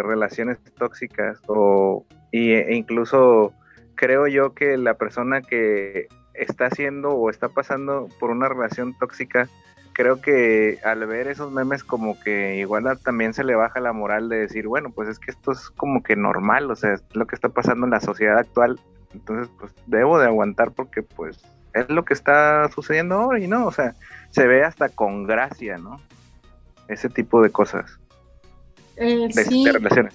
Speaker 4: relaciones tóxicas o, y, e incluso creo yo que la persona que está haciendo o está pasando por una relación tóxica creo que al ver esos memes como que igual también se le baja la moral de decir, bueno, pues es que esto es como que normal, o sea, es lo que está pasando en la sociedad actual, entonces pues debo de aguantar porque pues es lo que está sucediendo ahora y no, o sea, se ve hasta con gracia, ¿no? Ese tipo de cosas.
Speaker 2: Eh, de, relaciones.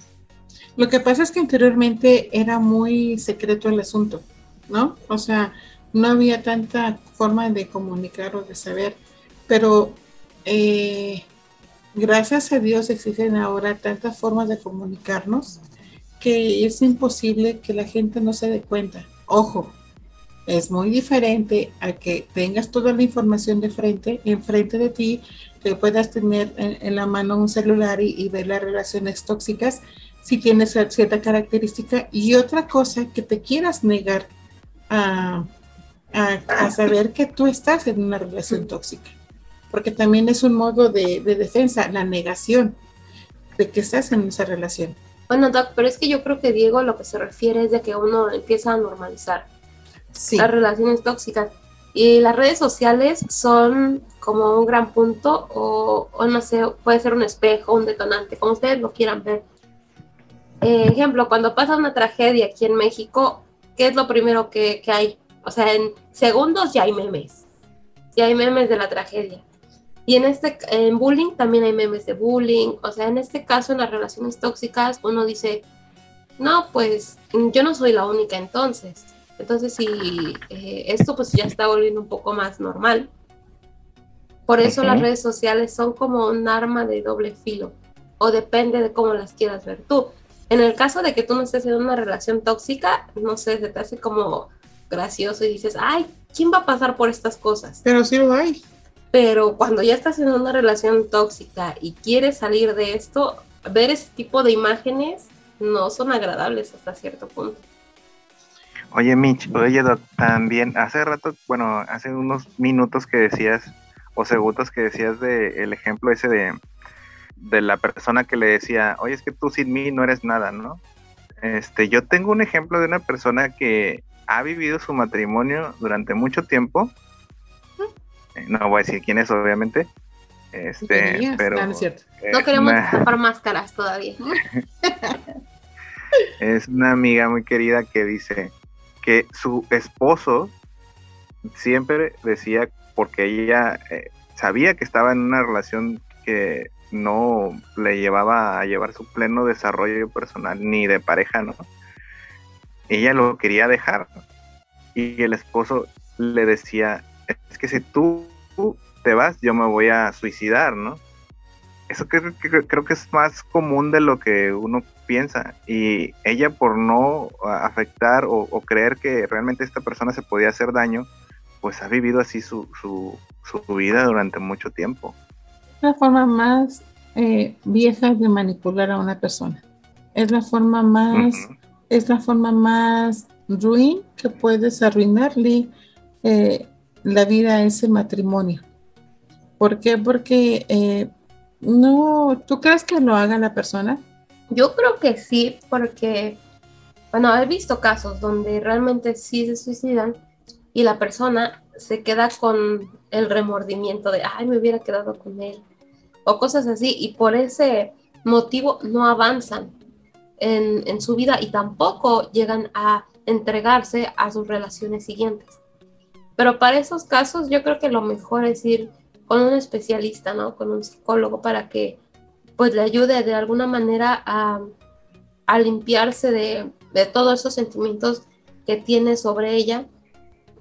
Speaker 2: Lo que pasa es que anteriormente era muy secreto el asunto, ¿no? O sea, no había tanta forma de comunicar o de saber pero eh, gracias a Dios existen ahora tantas formas de comunicarnos que es imposible que la gente no se dé cuenta. Ojo, es muy diferente a que tengas toda la información de frente, enfrente de ti, que puedas tener en, la mano un celular y, ver las relaciones tóxicas si tienes cierta característica y otra cosa que te quieras negar a saber que tú estás en una relación tóxica porque también es un modo de, defensa, la negación de que estás en esa relación.
Speaker 3: Bueno, Doc, pero es que yo creo que Diego lo que se refiere es de que uno empieza a normalizar las relaciones tóxicas. Y las redes sociales son como un gran punto o, no sé, puede ser un espejo, un detonante, como ustedes lo quieran ver. Eh, ejemplo, cuando pasa una tragedia aquí en México, ¿qué es lo primero que, que hay? O sea, en segundos ya hay memes. Ya hay memes de la tragedia. Y en este en bullying también hay memes de bullying, o sea, en este caso en las relaciones tóxicas uno dice, "No, pues yo no soy la única entonces." Entonces, si eh, esto pues ya está volviendo un poco más normal. Por eso las redes sociales son como un arma de doble filo, o depende de cómo las quieras ver tú. En el caso de que tú no estés en una relación tóxica, no sé, se te hace como gracioso y dices, ay, ¿quién va a pasar por estas cosas?
Speaker 2: Pero sí lo hay.
Speaker 3: Pero cuando ya estás en una relación tóxica y quieres salir de esto, ver ese tipo de imágenes no son agradables hasta cierto punto.
Speaker 4: Oye, Mitch, oye, también hace rato, bueno, hace unos minutos que decías, o segundos que decías de el ejemplo ese de, de la persona que le decía, oye, es que tú sin mí no eres nada, ¿no? Este, yo tengo un ejemplo de una persona que ha vivido su matrimonio durante mucho tiempo no voy a decir quién es, obviamente. Este, pero.
Speaker 3: No, no queremos tapar máscaras todavía.
Speaker 4: es una amiga muy querida que dice que su esposo siempre decía, porque ella eh, sabía que estaba en una relación que no le llevaba a llevar su pleno desarrollo personal ni de pareja, ¿no? Ella lo quería dejar. Y el esposo le decía, es que si tú te vas, yo me voy a suicidar, ¿no? Eso creo, creo que es más común de lo que uno piensa. Y ella por no afectar o, creer que realmente esta persona se podía hacer daño, pues ha vivido así su, su, su vida durante mucho tiempo.
Speaker 2: La forma más eh, vieja de manipular a una persona. Es la forma más, es la forma más ruin que puedes arruinarle eh, la vida a ese matrimonio. ¿Por qué? Porque eh, no, ¿tú crees que lo haga la persona?
Speaker 3: Yo creo que sí, porque, bueno, he visto casos donde realmente sí se suicidan y la persona se queda con el remordimiento de, ay, me hubiera quedado con él, o cosas así, y por ese motivo no avanzan en, en su vida y tampoco llegan a entregarse a sus relaciones siguientes. Pero para esos casos yo creo que lo mejor es ir con un especialista, ¿no? Con un psicólogo para que pues le ayude de alguna manera a, a limpiarse de, de, todos esos sentimientos que tiene sobre ella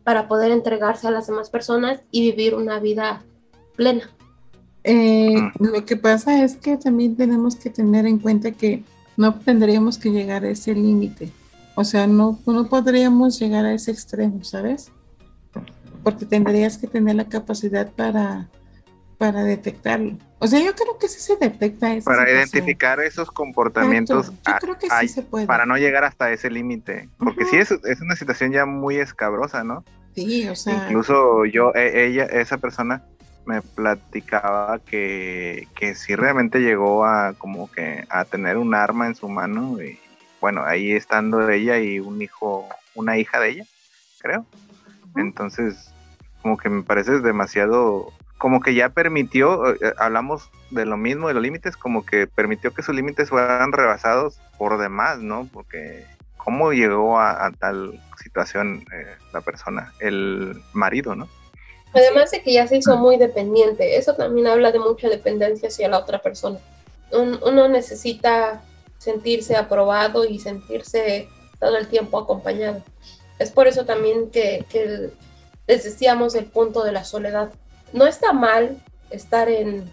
Speaker 3: para poder entregarse a las demás personas y vivir una vida plena.
Speaker 2: Eh, lo que pasa es que también tenemos que tener en cuenta que no tendríamos que llegar a ese límite. O sea, no, no podríamos llegar a ese extremo, ¿sabes? Porque tendrías que tener la capacidad para, para detectarlo. O sea, yo creo que sí se detecta eso.
Speaker 4: Para identificar esos comportamientos. Yo creo que sí se puede. Para no llegar hasta ese límite. Porque sí es, es, una situación ya muy escabrosa, ¿no?
Speaker 2: Sí, o sea.
Speaker 4: Incluso yo, e, ella, esa persona me platicaba que, que sí realmente llegó a como que a tener un arma en su mano y bueno, ahí estando ella y un hijo, una hija de ella, creo. Entonces, como que me parece demasiado como que ya permitió, eh, eh, hablamos de lo mismo, de los límites, como que permitió que sus límites fueran rebasados por demás, ¿no? Porque cómo llegó a, tal situación eh, la persona, el marido, ¿no?
Speaker 3: Además de que ya se hizo muy dependiente, eso también habla de mucha dependencia hacia la otra persona. uno necesita sentirse aprobado y sentirse todo el tiempo acompañado. Es por eso también que, que les decíamos el punto de la soledad no está mal estar en,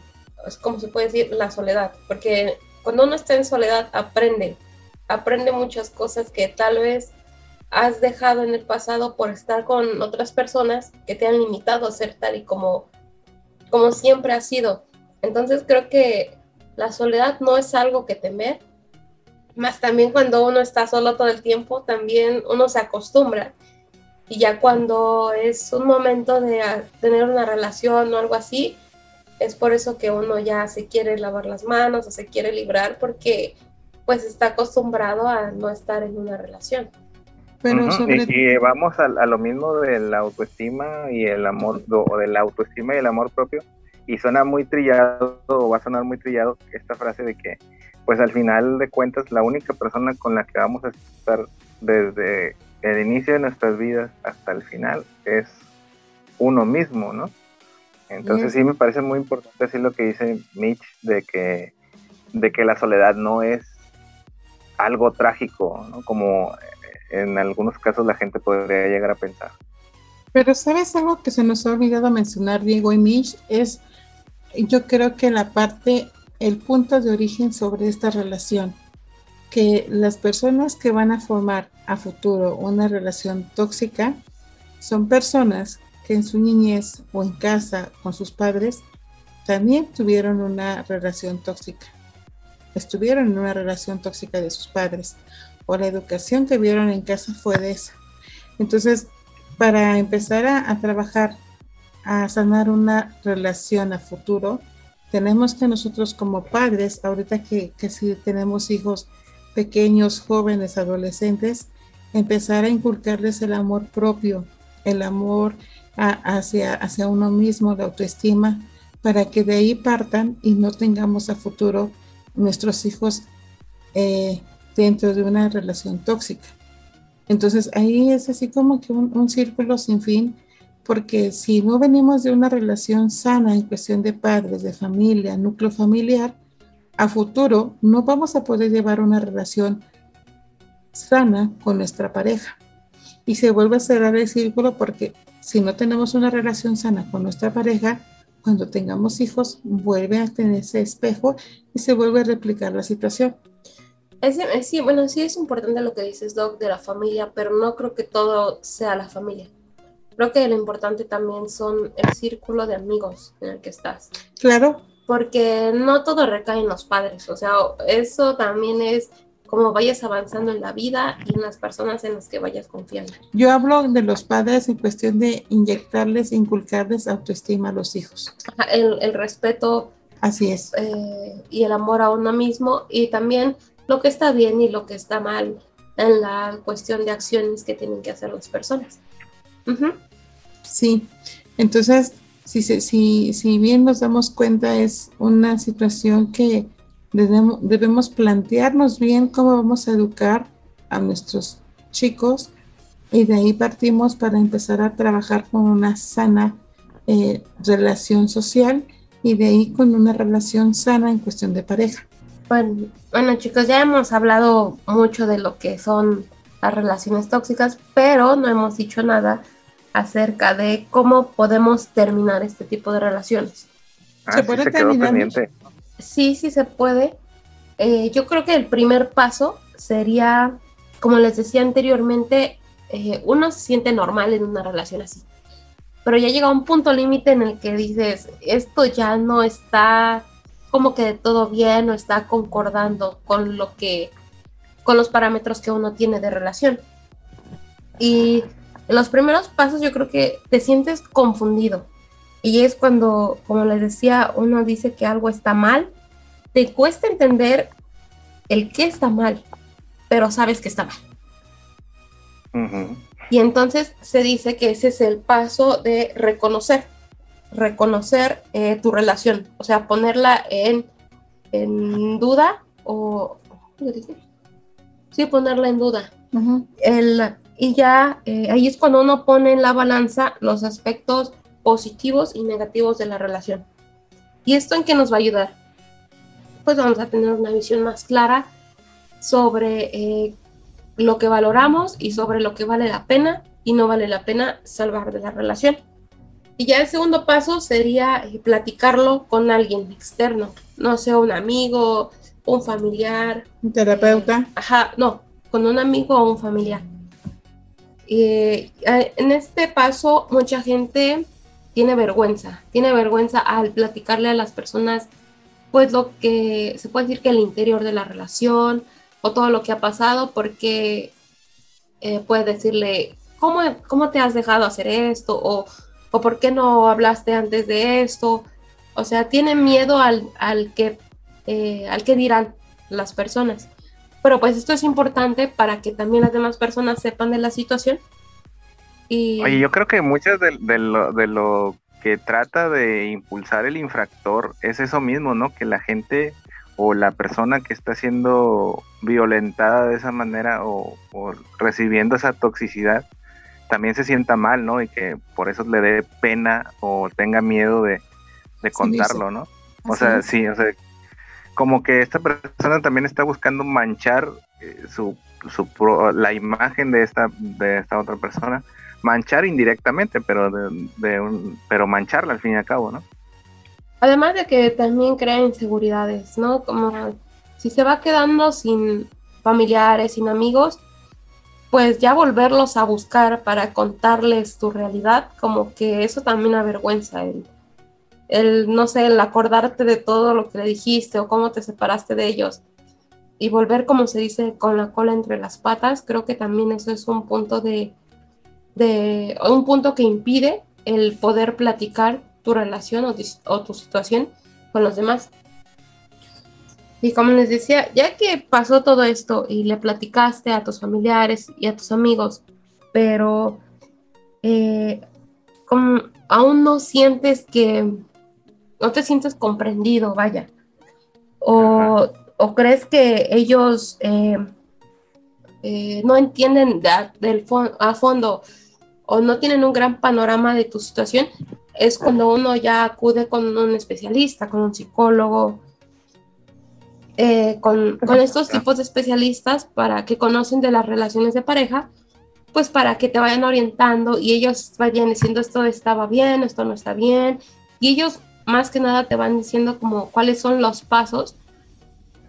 Speaker 3: es como se puede decir, la soledad, porque cuando uno está en soledad aprende, aprende muchas cosas que tal vez has dejado en el pasado por estar con otras personas que te han limitado a ser tal y como, como siempre ha sido. Entonces creo que la soledad no es algo que temer, más también cuando uno está solo todo el tiempo, también uno se acostumbra y ya cuando es un momento de tener una relación o algo así, es por eso que uno ya se quiere lavar las manos o se quiere librar porque pues está acostumbrado a no estar en una relación.
Speaker 4: Pero y vamos a, lo mismo de la autoestima y el amor, o de la autoestima y el amor propio, y suena muy trillado, o va a sonar muy trillado esta frase de que, pues al final de cuentas, la única persona con la que vamos a estar desde el inicio de nuestras vidas hasta el final es uno mismo, ¿no? Entonces sí me parece muy importante decir lo que dice Mitch de que, de que la soledad no es algo trágico, ¿no? Como en algunos casos la gente podría llegar a pensar.
Speaker 2: Pero sabes algo que se nos ha olvidado mencionar Diego y Mitch es yo creo que la parte, el punto de origen sobre esta relación que las personas que van a formar a futuro una relación tóxica son personas que en su niñez o en casa con sus padres también tuvieron una relación tóxica. Estuvieron en una relación tóxica de sus padres o la educación que vieron en casa fue de esa. Entonces, para empezar a, trabajar, a sanar una relación a futuro, tenemos que nosotros como padres, ahorita que, que si tenemos hijos pequeños, jóvenes, adolescentes, empezar a inculcarles el amor propio, el amor hacia, hacia uno mismo, de autoestima, para que de ahí partan y no tengamos a futuro nuestros hijos eh, dentro de una relación tóxica. Entonces ahí es así como que un, un, círculo sin fin, porque si no venimos de una relación sana en cuestión de padres, de familia, núcleo familiar, a futuro no vamos a poder llevar una relación sana con nuestra pareja. Y se vuelve a cerrar el círculo porque si no tenemos una relación sana con nuestra pareja, cuando tengamos hijos, vuelve a tener ese espejo y se vuelve a replicar la situación.
Speaker 3: sí, bueno, sí es importante lo que dices, Doc, de la familia, pero no creo que todo sea la familia. Creo que lo importante también son el círculo de amigos en el que estás.
Speaker 2: Claro.
Speaker 3: Porque no todo recae en los padres, o sea, eso también es como vayas avanzando en la vida y en las personas en las que vayas confiando.
Speaker 2: Yo hablo de los padres en cuestión de inyectarles, inculcarles autoestima a los hijos.
Speaker 3: El, el respeto.
Speaker 2: Así es.
Speaker 3: Eh, y el amor a uno mismo y también lo que está bien y lo que está mal en la cuestión de acciones que tienen que hacer las personas.
Speaker 2: Sí, entonces, si, si, si bien nos damos cuenta, es una situación que debemos, plantearnos bien cómo vamos a educar a nuestros chicos y de ahí partimos para empezar a trabajar con una sana eh, relación social y de ahí con una relación sana en cuestión de pareja.
Speaker 3: Bueno, bueno chicos, ya hemos hablado mucho de lo que son las relaciones tóxicas, pero no hemos dicho nada acerca de cómo podemos terminar este tipo de relaciones.
Speaker 4: Ah, ¿Se puede terminar?
Speaker 3: Sí, sí se puede. Eh, yo creo que el primer paso sería, como les decía anteriormente, eh, uno se siente normal en una relación así. Pero ya llega un punto límite en el que dices, esto ya no está como que de todo bien o está concordando con lo que, con los parámetros que uno tiene de relación. Y en los primeros pasos yo creo que te sientes confundido y es cuando, como les decía, uno dice que algo está mal, te cuesta entender el qué está mal, pero sabes que está mal. Y entonces se dice que ese es el paso de reconocer, reconocer eh, tu relación, o sea, ponerla en, en duda o... ¿Cómo Sí, ponerla en duda. el, y ya eh, ahí es cuando uno pone en la balanza los aspectos positivos y negativos de la relación. ¿Y esto en qué nos va a ayudar? Pues vamos a tener una visión más clara sobre eh, lo que valoramos y sobre lo que vale la pena y no vale la pena salvar de la relación. Y ya el segundo paso sería eh, platicarlo con alguien externo, no sea un amigo, un familiar.
Speaker 2: Un terapeuta.
Speaker 3: Eh, ajá, no, con un amigo o un familiar. En este paso mucha gente tiene vergüenza, tiene vergüenza al platicarle a las personas, pues lo que se puede decir que el interior de la relación o todo lo que ha pasado, porque eh, puede decirle, ¿cómo, ¿cómo te has dejado hacer esto? O, o ¿por qué no hablaste antes de esto? O sea, tiene miedo al, al que, eh, al que dirán las personas. Pero pues esto es importante para que también las demás personas sepan de la situación
Speaker 4: Oye, yo creo que muchas de, lo, de lo que trata de impulsar el infractor es eso mismo, ¿no? Que la gente o la persona que está siendo violentada de esa manera o, recibiendo esa toxicidad también se sienta mal, ¿no? Y que por eso le dé pena o tenga miedo de, contarlo, ¿no? O sea, sí, o sea, como que esta persona también está buscando manchar eh, su, su la imagen de esta, de esta otra persona manchar indirectamente, pero de, un, pero mancharla al fin y al cabo, ¿no?
Speaker 3: Además de que también crea inseguridades, ¿no? Como si se va quedando sin familiares, sin amigos, pues ya volverlos a buscar para contarles tu realidad, como que eso también avergüenza, el, el, no sé, el acordarte de todo lo que le dijiste o cómo te separaste de ellos y volver, como se dice, con la cola entre las patas, creo que también eso es un punto de, de un punto que impide el poder platicar tu relación o, tu situación con los demás. Y como les decía, ya que pasó todo esto y le platicaste a tus familiares y a tus amigos, pero eh, como aún no sientes que, no te sientes comprendido, vaya. O, crees que ellos eh, eh, no entienden del a fondo o no tienen un gran panorama de tu situación, es cuando uno ya acude con un especialista, con un psicólogo, eh, con, con, estos tipos de especialistas para que conocen de las relaciones de pareja, pues para que te vayan orientando y ellos vayan diciendo esto estaba bien, esto no está bien, y ellos más que nada te van diciendo como cuáles son los pasos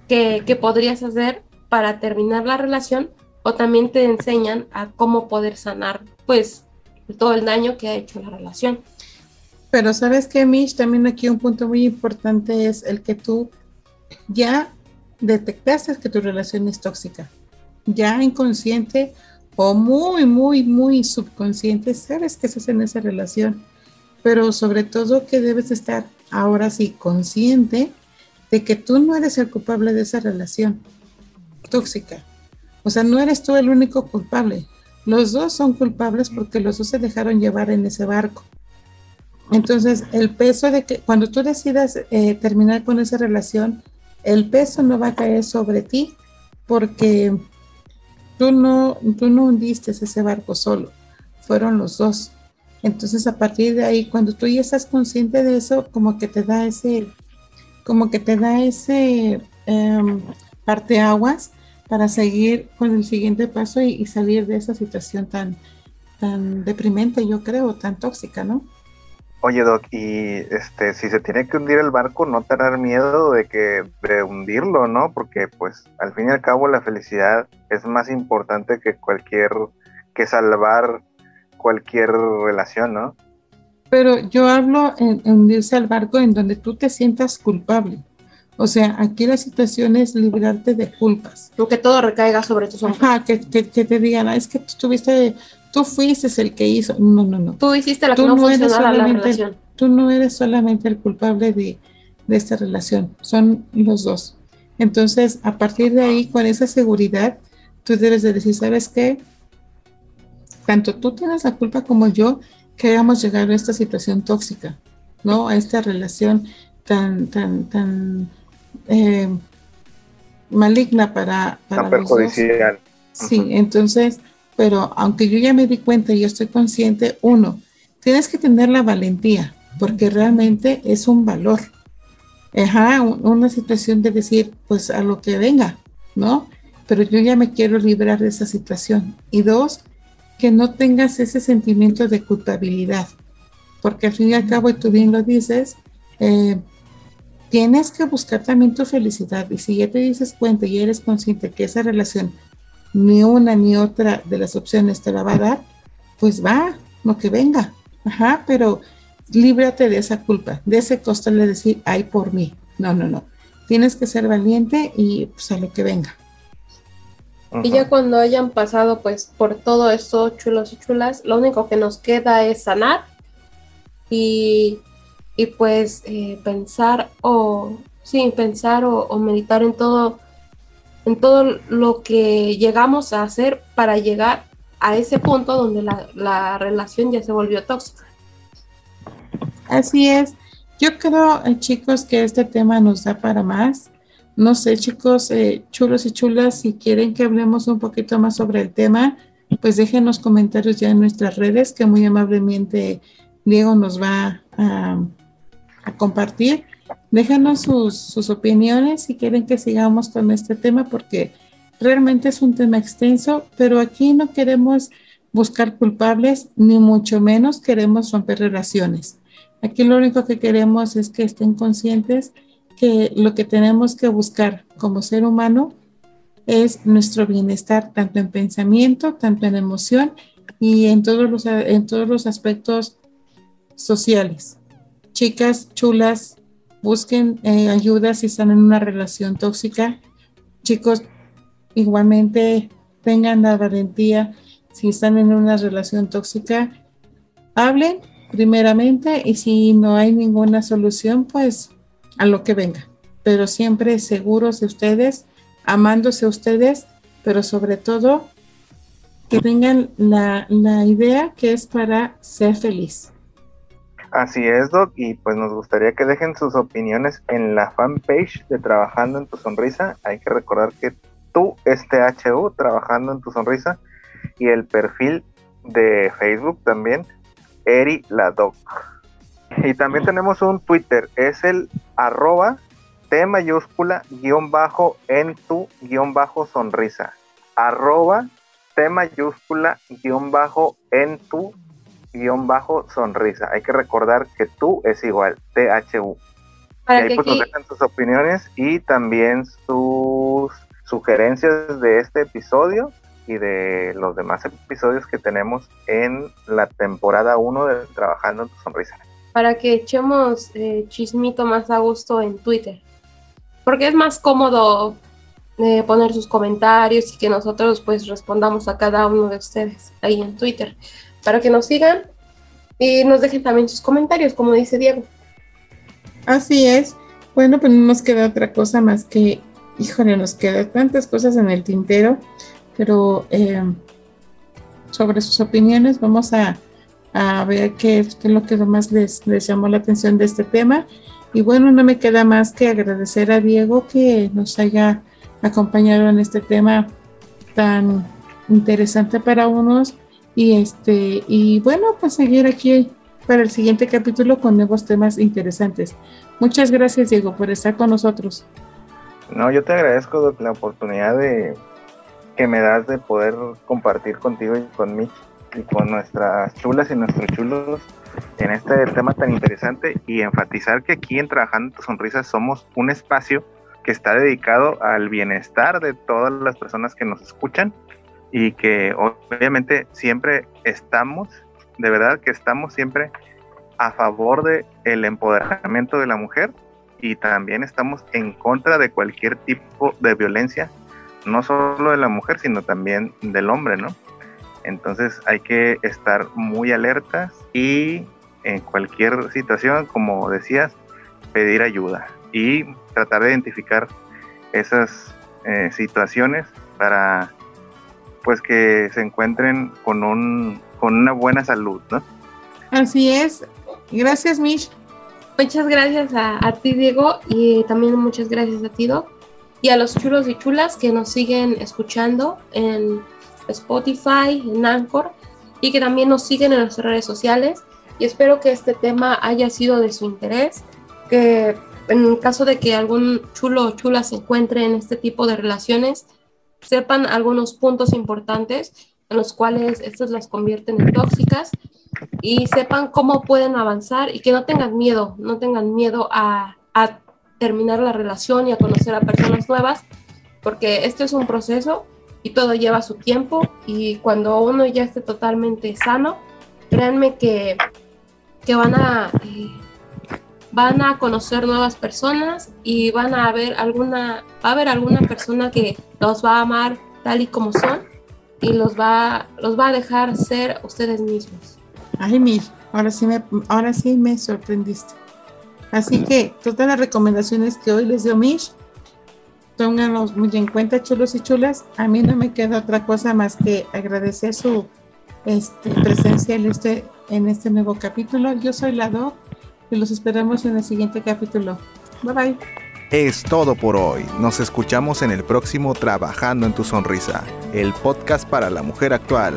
Speaker 3: que, que podrías hacer para terminar la relación o también te enseñan a cómo poder sanar pues todo el daño que ha hecho la relación.
Speaker 2: Pero sabes que, Mish, también aquí un punto muy importante es el que tú ya detectaste que tu relación es tóxica. Ya inconsciente o muy, muy, muy subconsciente, sabes que estás en esa relación. Pero sobre todo que debes estar ahora sí consciente de que tú no eres el culpable de esa relación tóxica. O sea, no eres tú el único culpable. Los dos son culpables porque los dos se dejaron llevar en ese barco. Entonces, el peso de que cuando tú decidas eh, terminar con esa relación, el peso no va a caer sobre ti porque tú no, tú no hundiste ese barco solo, fueron los dos. Entonces, a partir de ahí, cuando tú ya estás consciente de eso, como que te da ese, como que te da ese um, parteaguas para seguir con el siguiente paso y, y salir de esa situación tan, tan deprimente, yo creo, tan tóxica, ¿no?
Speaker 4: Oye, Doc, y este, si se tiene que hundir el barco, no tener miedo de que de hundirlo, ¿no? Porque, pues, al fin y al cabo, la felicidad es más importante que cualquier, que salvar cualquier relación, ¿no?
Speaker 2: Pero yo hablo en, hundirse al barco en donde tú te sientas culpable. O sea, aquí la situación es librarte de culpas.
Speaker 3: Lo que todo recaiga sobre tus
Speaker 2: hombros. Ajá, que, que, te digan, ah, es que tú tuviste tú fuiste el que hizo. No, no, no.
Speaker 3: Tú hiciste la que no, la relación.
Speaker 2: Tú no eres solamente el culpable de, de esta relación, son los dos. Entonces, a partir de ahí, con esa seguridad, tú debes de decir, ¿sabes qué? Tanto tú tienes la culpa como yo que hayamos llegado a esta situación tóxica, ¿no? A esta relación tan, tan, tan eh, maligna para, para
Speaker 4: tan perjudicial.
Speaker 2: Sí, entonces pero aunque yo ya me di cuenta y yo estoy consciente, uno, tienes que tener la valentía, porque realmente es un valor. Ajá, una situación de decir, pues a lo que venga, ¿no? Pero yo ya me quiero librar de esa situación. Y dos, que no tengas ese sentimiento de culpabilidad, porque al fin y al cabo, y tú bien lo dices, eh, tienes que buscar también tu felicidad. Y si ya te dices cuenta y eres consciente que esa relación ni una ni otra de las opciones te la va a dar, pues va, lo que venga. Ajá, pero líbrate de esa culpa, de ese costo de decir, ay, por mí. No, no, no. Tienes que ser valiente y pues a lo que venga.
Speaker 3: Y ya cuando hayan pasado pues por todo esto, chulos y chulas, lo único que nos queda es sanar y, y pues eh, pensar o, sí, pensar o meditar en todo en todo lo que llegamos a hacer para llegar a ese punto donde la, relación ya se volvió tóxica.
Speaker 2: Así es. Yo creo, eh, chicos, que este tema nos da para más. No sé, chicos, eh, chulos y chulas, si quieren que hablemos un poquito más sobre el tema, pues dejen los comentarios ya en nuestras redes, que muy amablemente Diego nos va a, compartir. Déjanos sus, opiniones si quieren que sigamos con este tema porque realmente es un tema extenso, pero aquí no queremos buscar culpables ni mucho menos queremos romper relaciones. Aquí lo único que queremos es que estén conscientes que lo que tenemos que buscar como ser humano es nuestro bienestar, tanto en pensamiento, tanto en emoción y en todos los, en todos los aspectos sociales. Chicas chulas, busquen eh, ayuda si están en una relación tóxica. Chicos, igualmente tengan la valentía si están en una relación tóxica. Hablen primeramente y si no hay ninguna solución, pues a lo que venga. Pero siempre seguros de ustedes, amándose ustedes, pero sobre todo que tengan la, la idea que es para ser feliz.
Speaker 4: Así es, Doc, y pues nos gustaría que dejen sus opiniones en la fanpage de Trabajando en tu Sonrisa. Hay que recordar que tú, este HU, Trabajando en tu Sonrisa, y el perfil de Facebook también, Eri la Doc. Y también tenemos un Twitter, es el arroba T mayúscula guion bajo en tu guion bajo sonrisa. Arroba T mayúscula guion bajo en tu guion bajo sonrisa. Hay que recordar que tú es igual, THU. y ahí pues nos dejan sus opiniones y también sus sugerencias de este episodio y de los demás episodios que tenemos en la temporada 1 de Trabajando en tu Sonrisa.
Speaker 3: Para que echemos eh, chismito más a gusto en Twitter. Porque es más cómodo eh, poner sus comentarios y que nosotros pues respondamos a cada uno de ustedes ahí en Twitter para que nos sigan y nos dejen también sus comentarios, como dice Diego.
Speaker 2: Así es. Bueno, pues no nos queda otra cosa más que, híjole, nos quedan tantas cosas en el tintero, pero eh, sobre sus opiniones vamos a, ver qué, es lo que más les, les llamó la atención de este tema. Y bueno, no me queda más que agradecer a Diego que nos haya acompañado en este tema tan interesante para unos y este, y bueno, pues seguir aquí para el siguiente capítulo con nuevos temas interesantes. Muchas gracias, Diego, por estar con nosotros.
Speaker 4: No, yo te agradezco la oportunidad de que me das de poder compartir contigo y con Mitch con nuestras chulas y nuestros chulos en este tema tan interesante y enfatizar que aquí en Trabajando tu Sonrisa somos un espacio que está dedicado al bienestar de todas las personas que nos escuchan y que obviamente siempre estamos, de verdad que estamos siempre a favor de el empoderamiento de la mujer y también estamos en contra de cualquier tipo de violencia, no solo de la mujer, sino también del hombre, ¿no? Entonces hay que estar muy alertas y en cualquier situación, como decías, pedir ayuda y tratar de identificar esas eh, situaciones para pues que se encuentren con un con una buena salud, ¿no?
Speaker 2: Así es. Gracias, Mish.
Speaker 3: Muchas gracias a, ti, Diego, y también muchas gracias a ti, Doc, y a los chulos y chulas que nos siguen escuchando en Spotify, en y que también nos siguen en nuestras redes sociales. Y espero que este tema haya sido de su interés, que en caso de que algún chulo o chula se encuentre en este tipo de relaciones, sepan algunos puntos importantes en los cuales estas las convierten en tóxicas y sepan cómo pueden avanzar y que no tengan miedo, no tengan miedo a, a terminar la relación y a conocer a personas nuevas, porque esto es un proceso y todo lleva su tiempo y cuando uno ya esté totalmente sano, créanme que, que van a... Van a conocer nuevas personas y van a ver alguna, va a haber alguna persona que los va a amar tal y como son y los va, los va a dejar ser ustedes mismos.
Speaker 2: Ay, Mir, ahora sí me, ahora sí me sorprendiste. Así que todas las recomendaciones que hoy les dio Mish, tónganlos muy en cuenta, chulos y chulas. A mí no me queda otra cosa más que agradecer su este, presencia en este, en este nuevo capítulo. Yo soy la Doc y los esperamos en el siguiente capítulo. Bye bye.
Speaker 1: Es todo por hoy. Nos escuchamos en el próximo Trabajando en tu Sonrisa, el podcast para la mujer actual.